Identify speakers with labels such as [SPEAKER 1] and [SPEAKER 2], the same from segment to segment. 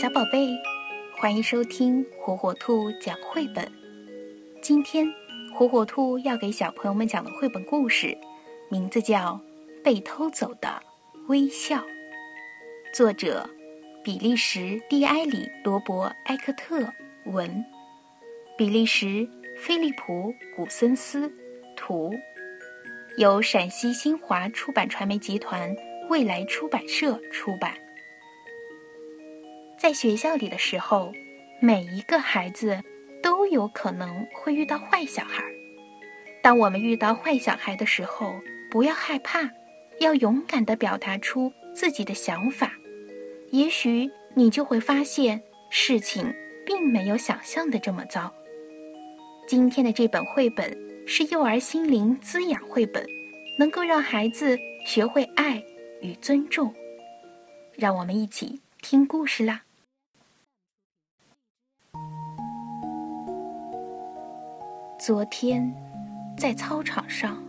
[SPEAKER 1] 小宝贝，欢迎收听火火兔讲绘本。今天，火火兔要给小朋友们讲的绘本故事，名字叫《被偷走的微笑》，作者比利时蒂埃里罗伯埃克特文，比利时菲利普古森斯图，由陕西新华出版传媒集团未来出版社出版。在学校里的时候，每一个孩子都有可能会遇到坏小孩。当我们遇到坏小孩的时候，不要害怕，要勇敢地表达出自己的想法。也许你就会发现事情并没有想象的这么糟。今天的这本绘本是幼儿心灵滋养绘本，能够让孩子学会爱与尊重。让我们一起听故事啦！昨天，在操场上，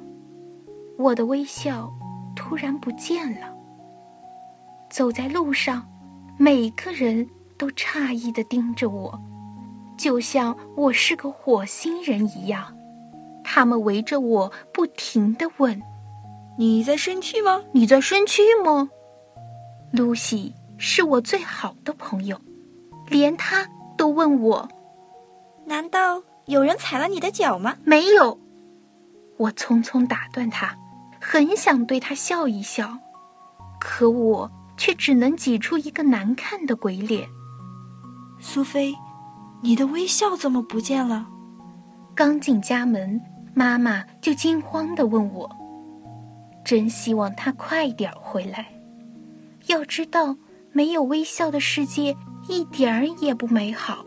[SPEAKER 1] 我的微笑突然不见了。走在路上，每个人都诧异的盯着我，就像我是个火星人一样。他们围着我不停的问：“
[SPEAKER 2] 你在生气吗？
[SPEAKER 1] 你在生气吗？”露西是我最好的朋友，连她都问我：“
[SPEAKER 2] 难道？”有人踩了你的脚吗？
[SPEAKER 1] 没有，我匆匆打断他，很想对他笑一笑，可我却只能挤出一个难看的鬼脸。
[SPEAKER 2] 苏菲，你的微笑怎么不见了？
[SPEAKER 1] 刚进家门，妈妈就惊慌的问我：“真希望他快点回来。要知道，没有微笑的世界一点儿也不美好。”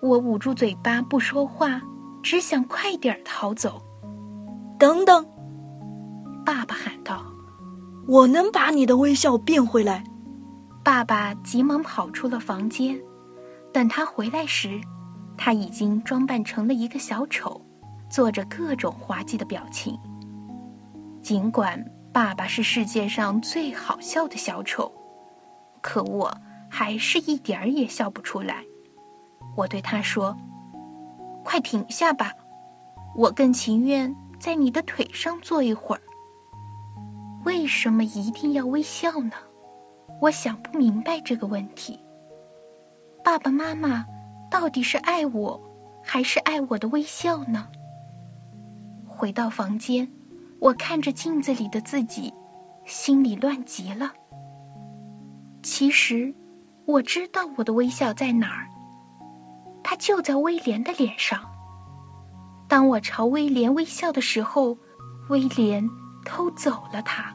[SPEAKER 1] 我捂住嘴巴不说话，只想快点逃走。
[SPEAKER 2] 等等，
[SPEAKER 1] 爸爸喊道：“
[SPEAKER 2] 我能把你的微笑变回来。”
[SPEAKER 1] 爸爸急忙跑出了房间。等他回来时，他已经装扮成了一个小丑，做着各种滑稽的表情。尽管爸爸是世界上最好笑的小丑，可我还是一点儿也笑不出来。我对他说：“快停下吧，我更情愿在你的腿上坐一会儿。为什么一定要微笑呢？我想不明白这个问题。爸爸妈妈到底是爱我，还是爱我的微笑呢？”回到房间，我看着镜子里的自己，心里乱极了。其实，我知道我的微笑在哪儿。他就在威廉的脸上。当我朝威廉微笑的时候，威廉偷走了它，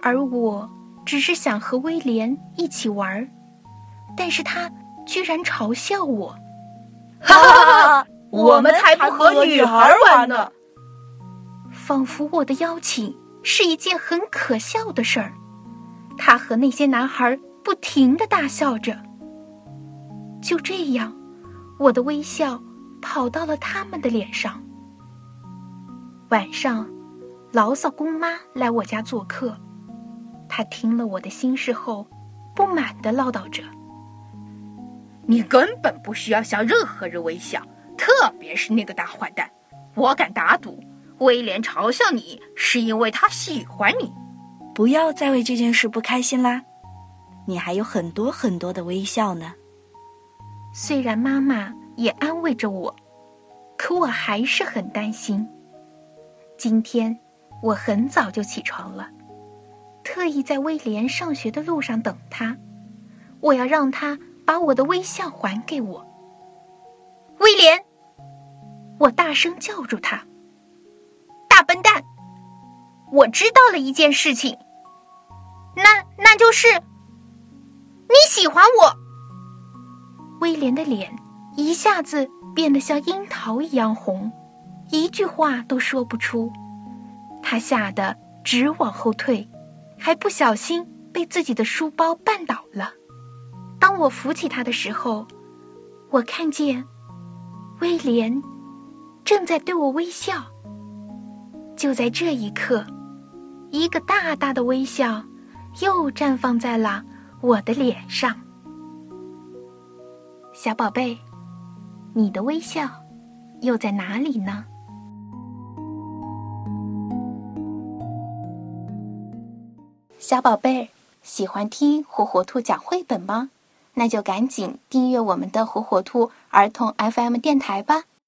[SPEAKER 1] 而我只是想和威廉一起玩儿，但是他居然嘲笑我。
[SPEAKER 2] 哈哈，我们才不和女孩玩呢！
[SPEAKER 1] 仿佛我的邀请是一件很可笑的事儿。他和那些男孩不停的大笑着。就这样。我的微笑跑到了他们的脸上。晚上，牢骚姑妈来我家做客，她听了我的心事后，不满的唠叨着：“
[SPEAKER 3] 你根本不需要向任何人微笑，特别是那个大坏蛋。我敢打赌，威廉嘲笑你是因为他喜欢你。
[SPEAKER 2] 不要再为这件事不开心啦，你还有很多很多的微笑呢。”
[SPEAKER 1] 虽然妈妈也安慰着我，可我还是很担心。今天我很早就起床了，特意在威廉上学的路上等他。我要让他把我的微笑还给我。威廉，我大声叫住他：“大笨蛋！我知道了一件事情，那那就是你喜欢我。”威廉的脸一下子变得像樱桃一样红，一句话都说不出。他吓得直往后退，还不小心被自己的书包绊倒了。当我扶起他的时候，我看见威廉正在对我微笑。就在这一刻，一个大大的微笑又绽放在了我的脸上。小宝贝，你的微笑又在哪里呢？小宝贝，喜欢听火火兔讲绘本吗？那就赶紧订阅我们的火火兔儿童 FM 电台吧。